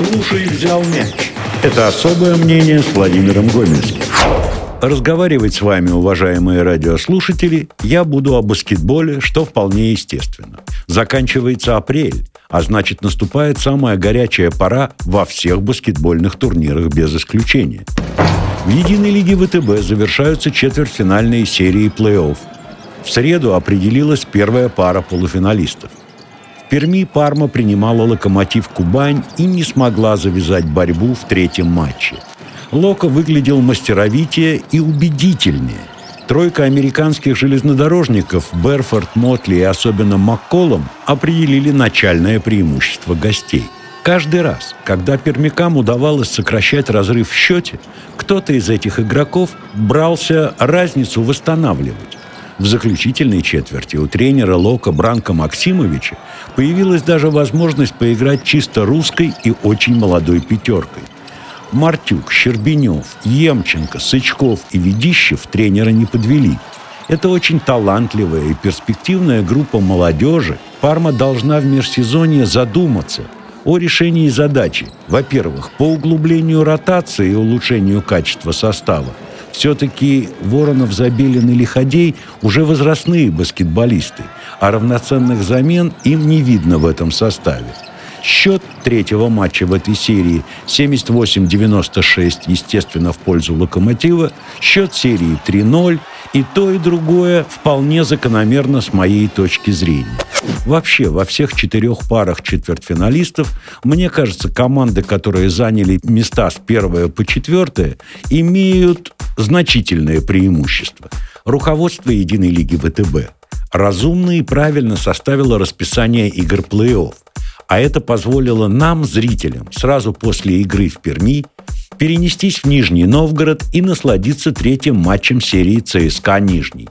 Слушай, взял мяч. Это особое мнение с Владимиром Гомельским. Разговаривать с вами, уважаемые радиослушатели, я буду о баскетболе, что вполне естественно. Заканчивается апрель, а значит наступает самая горячая пора во всех баскетбольных турнирах без исключения. В единой лиге ВТБ завершаются четвертьфинальные серии плей-офф. В среду определилась первая пара полуфиналистов. Перми Парма принимала локомотив Кубань и не смогла завязать борьбу в третьем матче – Лока выглядел мастеровитее и убедительнее. Тройка американских железнодорожников Берфорд, Мотли и особенно Макколом определили начальное преимущество гостей. Каждый раз, когда пермякам удавалось сокращать разрыв в счете, кто-то из этих игроков брался разницу восстанавливать. В заключительной четверти у тренера Лока Бранка Максимовича появилась даже возможность поиграть чисто русской и очень молодой пятеркой – Мартюк, Щербинев, Емченко, Сычков и Ведищев тренера не подвели. Это очень талантливая и перспективная группа молодежи. Парма должна в межсезонье задуматься о решении задачи. Во-первых, по углублению ротации и улучшению качества состава. Все-таки Воронов, Забелин и Лиходей уже возрастные баскетболисты, а равноценных замен им не видно в этом составе. Счет третьего матча в этой серии 78-96, естественно, в пользу «Локомотива». Счет серии 3-0. И то, и другое вполне закономерно с моей точки зрения. Вообще, во всех четырех парах четвертьфиналистов, мне кажется, команды, которые заняли места с первое по четвертое, имеют значительное преимущество. Руководство Единой лиги ВТБ разумно и правильно составило расписание игр плей-офф – а это позволило нам, зрителям, сразу после игры в Перми, перенестись в Нижний Новгород и насладиться третьим матчем серии ЦСКА «Нижний».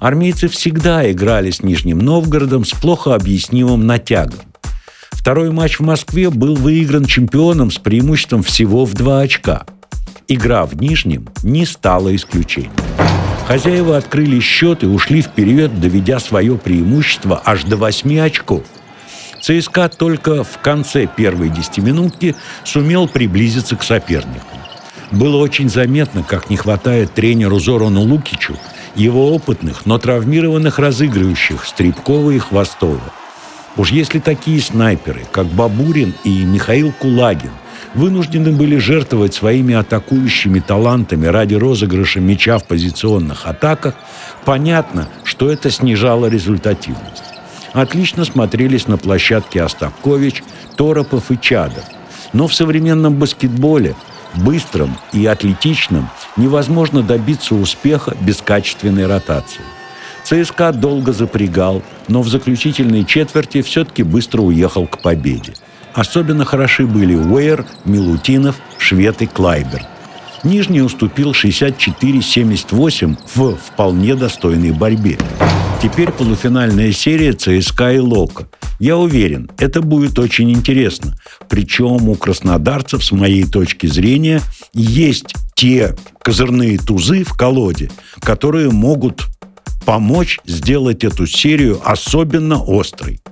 Армейцы всегда играли с Нижним Новгородом с плохо объяснимым натягом. Второй матч в Москве был выигран чемпионом с преимуществом всего в два очка. Игра в Нижнем не стала исключением. Хозяева открыли счет и ушли вперед, доведя свое преимущество аж до 8 очков – ЦСКА только в конце первой десятиминутки сумел приблизиться к сопернику. Было очень заметно, как не хватает тренеру Зорану Лукичу его опытных, но травмированных разыгрывающих Стребкова и Хвостова. Уж если такие снайперы, как Бабурин и Михаил Кулагин, вынуждены были жертвовать своими атакующими талантами ради розыгрыша мяча в позиционных атаках, понятно, что это снижало результативность отлично смотрелись на площадке Остапкович, Торопов и Чадов. Но в современном баскетболе, быстром и атлетичном, невозможно добиться успеха без качественной ротации. ЦСКА долго запрягал, но в заключительной четверти все-таки быстро уехал к победе. Особенно хороши были Уэйр, Милутинов, Швед и Клайберт. Нижний уступил 64-78 в вполне достойной борьбе. Теперь полуфинальная серия ЦСКА и Лока. Я уверен, это будет очень интересно. Причем у краснодарцев, с моей точки зрения, есть те козырные тузы в колоде, которые могут помочь сделать эту серию особенно острой.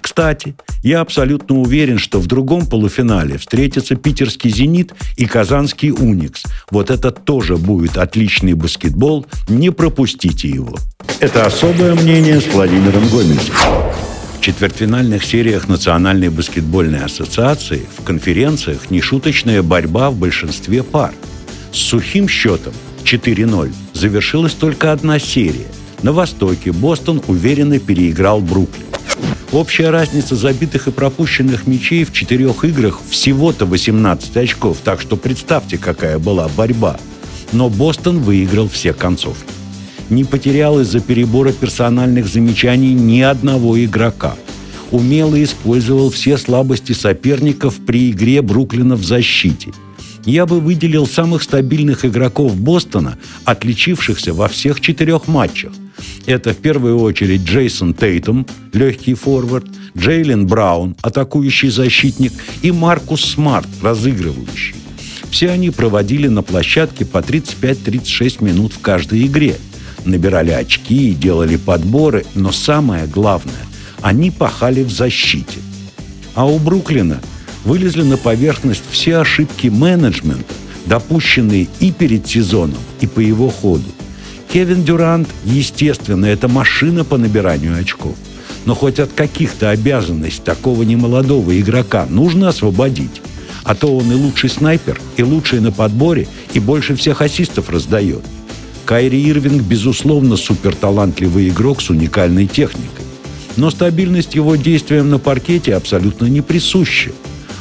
Кстати, я абсолютно уверен, что в другом полуфинале встретятся питерский «Зенит» и казанский «Уникс». Вот это тоже будет отличный баскетбол, не пропустите его. Это особое мнение с Владимиром Гомельским. В четвертьфинальных сериях Национальной баскетбольной ассоциации в конференциях нешуточная борьба в большинстве пар. С сухим счетом 4-0 завершилась только одна серия. На Востоке Бостон уверенно переиграл Бруклин. Общая разница забитых и пропущенных мячей в четырех играх всего-то 18 очков, так что представьте, какая была борьба. Но Бостон выиграл все концовки. Не потерял из-за перебора персональных замечаний ни одного игрока. Умело использовал все слабости соперников при игре Бруклина в защите. Я бы выделил самых стабильных игроков Бостона, отличившихся во всех четырех матчах. Это в первую очередь Джейсон Тейтум, легкий форвард, Джейлен Браун, атакующий защитник, и Маркус Смарт, разыгрывающий. Все они проводили на площадке по 35-36 минут в каждой игре. Набирали очки и делали подборы, но самое главное, они пахали в защите. А у Бруклина вылезли на поверхность все ошибки менеджмента, допущенные и перед сезоном, и по его ходу. Кевин Дюрант, естественно, это машина по набиранию очков. Но хоть от каких-то обязанностей такого немолодого игрока нужно освободить. А то он и лучший снайпер, и лучший на подборе, и больше всех ассистов раздает. Кайри Ирвинг, безусловно, суперталантливый игрок с уникальной техникой. Но стабильность его действиям на паркете абсолютно не присуща.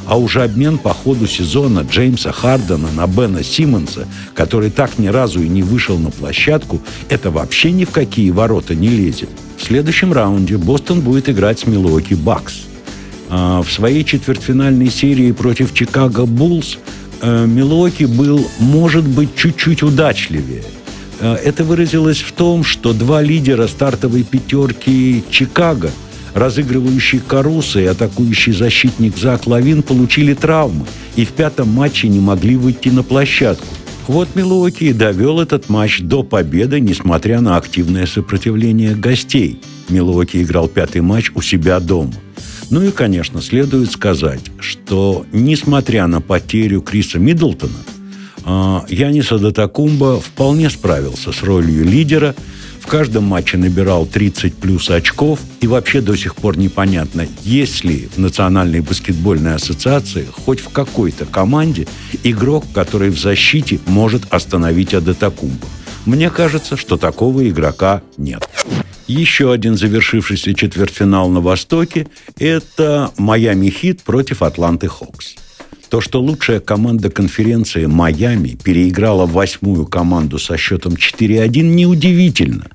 А уже обмен по ходу сезона Джеймса Хардена на Бена Симмонса, который так ни разу и не вышел на площадку, это вообще ни в какие ворота не лезет. В следующем раунде Бостон будет играть с Милуоки Бакс. А в своей четвертьфинальной серии против Чикаго Буллс э, Милуоки был, может быть, чуть-чуть удачливее – Э, это выразилось в том, что два лидера стартовой пятерки Чикаго, разыгрывающий Каруса и атакующий защитник Зак Лавин, получили травмы и в пятом матче не могли выйти на площадку. Вот Милуоки довел этот матч до победы, несмотря на активное сопротивление гостей. Милуоки играл пятый матч у себя дома. Ну и, конечно, следует сказать, что, несмотря на потерю Криса Миддлтона, а, Янис Адатакумба вполне справился с ролью лидера, каждом матче набирал 30 плюс очков, и вообще до сих пор непонятно, есть ли в Национальной баскетбольной ассоциации хоть в какой-то команде игрок, который в защите может остановить Адатакумба. Мне кажется, что такого игрока нет. Еще один завершившийся четвертьфинал на Востоке – это Майами Хит против Атланты Хокс. То, что лучшая команда конференции Майами переиграла восьмую команду со счетом 4-1, неудивительно.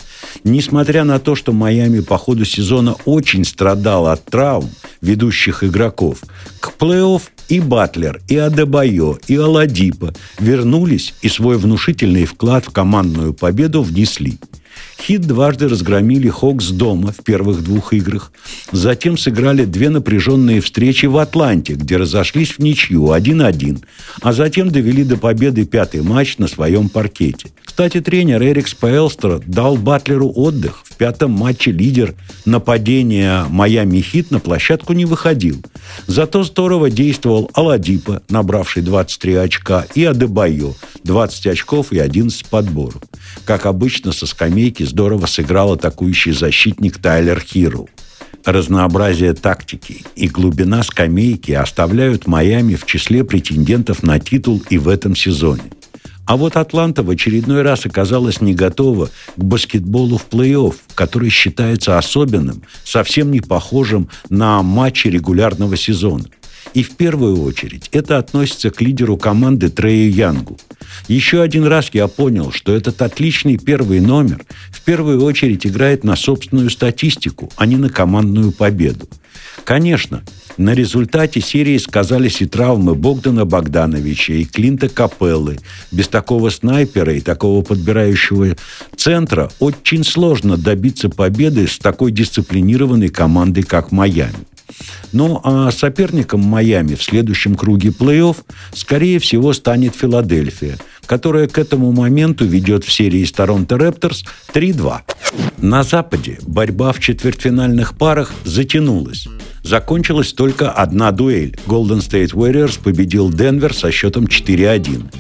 Несмотря на то, что Майами по ходу сезона очень страдал от травм ведущих игроков, к плей-офф и Батлер, и Адебайо, и Аладипа вернулись и свой внушительный вклад в командную победу внесли – Хит дважды разгромили Хокс дома в первых двух играх. Затем сыграли две напряженные встречи в Атланте, где разошлись в ничью 1-1, а затем довели до победы пятый матч на своем паркете. Кстати, тренер Эрик Спаэлстер дал Батлеру отдых. В пятом матче лидер нападения Майами Хит на площадку не выходил. Зато здорово действовал Аладипа, набравший 23 очка, и Адебайо, 20 очков и 11 подборов. Как обычно, со скамейки здорово сыграл атакующий защитник Тайлер Хиру. Разнообразие тактики и глубина скамейки оставляют Майами в числе претендентов на титул и в этом сезоне. А вот Атланта в очередной раз оказалась не готова к баскетболу в плей-офф, который считается особенным, совсем не похожим на матчи регулярного сезона. И в первую очередь это относится к лидеру команды Трею Янгу. Еще один раз я понял, что этот отличный первый номер в первую очередь играет на собственную статистику, а не на командную победу. Конечно, на результате серии сказались и травмы Богдана Богдановича и Клинта Капеллы. Без такого снайпера и такого подбирающего центра очень сложно добиться победы с такой дисциплинированной командой, как Майами. Ну а соперником Майами в следующем круге плей-офф, скорее всего, станет Филадельфия, которая к этому моменту ведет в серии с Торонто Репторс 3-2. На Западе борьба в четвертьфинальных парах затянулась. Закончилась только одна дуэль. Golden State Warriors победил Денвер со счетом 4-1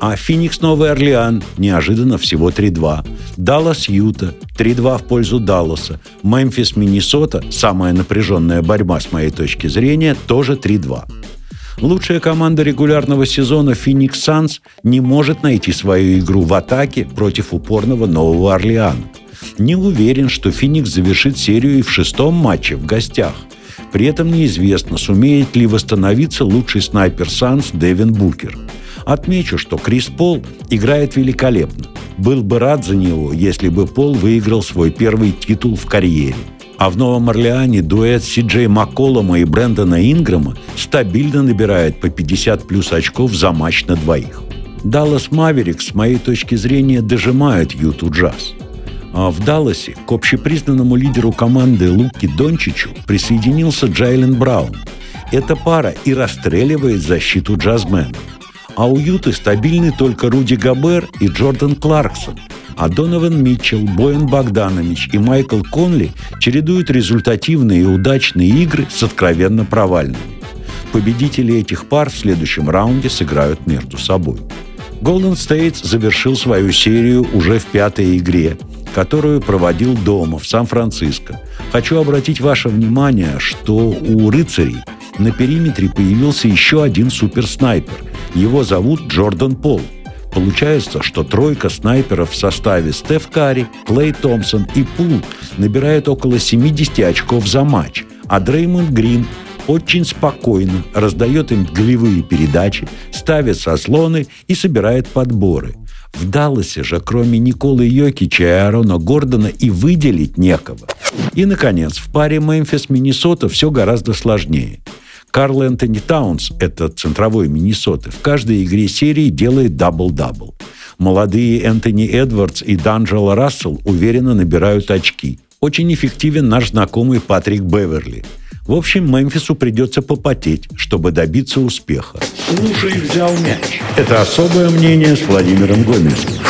а Феникс Новый Орлеан неожиданно всего 3-2. Даллас Юта 3-2 в пользу Далласа. Мемфис Миннесота, самая напряженная борьба с моей точки зрения, тоже 3-2. Лучшая команда регулярного сезона Феникс Санс не может найти свою игру в атаке против упорного Нового Орлеана. Не уверен, что Феникс завершит серию и в шестом матче в гостях. При этом неизвестно, сумеет ли восстановиться лучший снайпер Санс Дэвин Букер – Отмечу, что Крис Пол играет великолепно. Был бы рад за него, если бы Пол выиграл свой первый титул в карьере. А в Новом Орлеане дуэт Си Джей Макколома и Брэндона Инграма стабильно набирает по 50 плюс очков за матч на двоих. Даллас Маверикс, с моей точки зрения, дожимают Юту Джаз. А в Далласе к общепризнанному лидеру команды Луки Дончичу присоединился Джайлен Браун. Эта пара и расстреливает защиту джазменов. А у Юты стабильны только Руди Габер и Джордан Кларксон. А Донован Митчелл, Боэн Богданович и Майкл Конли чередуют результативные и удачные игры с откровенно провальными. победители этих пар в следующем раунде сыграют между собой. Golden State завершил свою серию уже в пятой игре, которую проводил дома в Сан-Франциско. Хочу обратить ваше внимание, что у рыцарей на периметре появился еще один суперснайпер. Его зовут Джордан Пол. Получается, что тройка снайперов в составе Стеф Карри, Клей Томпсон и Пул набирает около 70 очков за матч, а Дреймонд Грин очень спокойно раздает им голевые передачи, ставит сослоны и собирает подборы. В Далласе же, кроме Николы Йокича и Аарона Гордона, и выделить некого. И, наконец, в паре Мемфис-Миннесота все гораздо сложнее. Карл Энтони Таунс, это центровой Миннесоты, в каждой игре серии делает дабл-дабл. Молодые Энтони Эдвардс и Д'Анджело Рассел уверенно набирают очки. Очень эффективен наш знакомый Патрик Беверли – в общем, Мемфису придется попотеть, чтобы добиться успеха. Слушай, взял мяч. Это особое мнение с Владимиром Гомельским.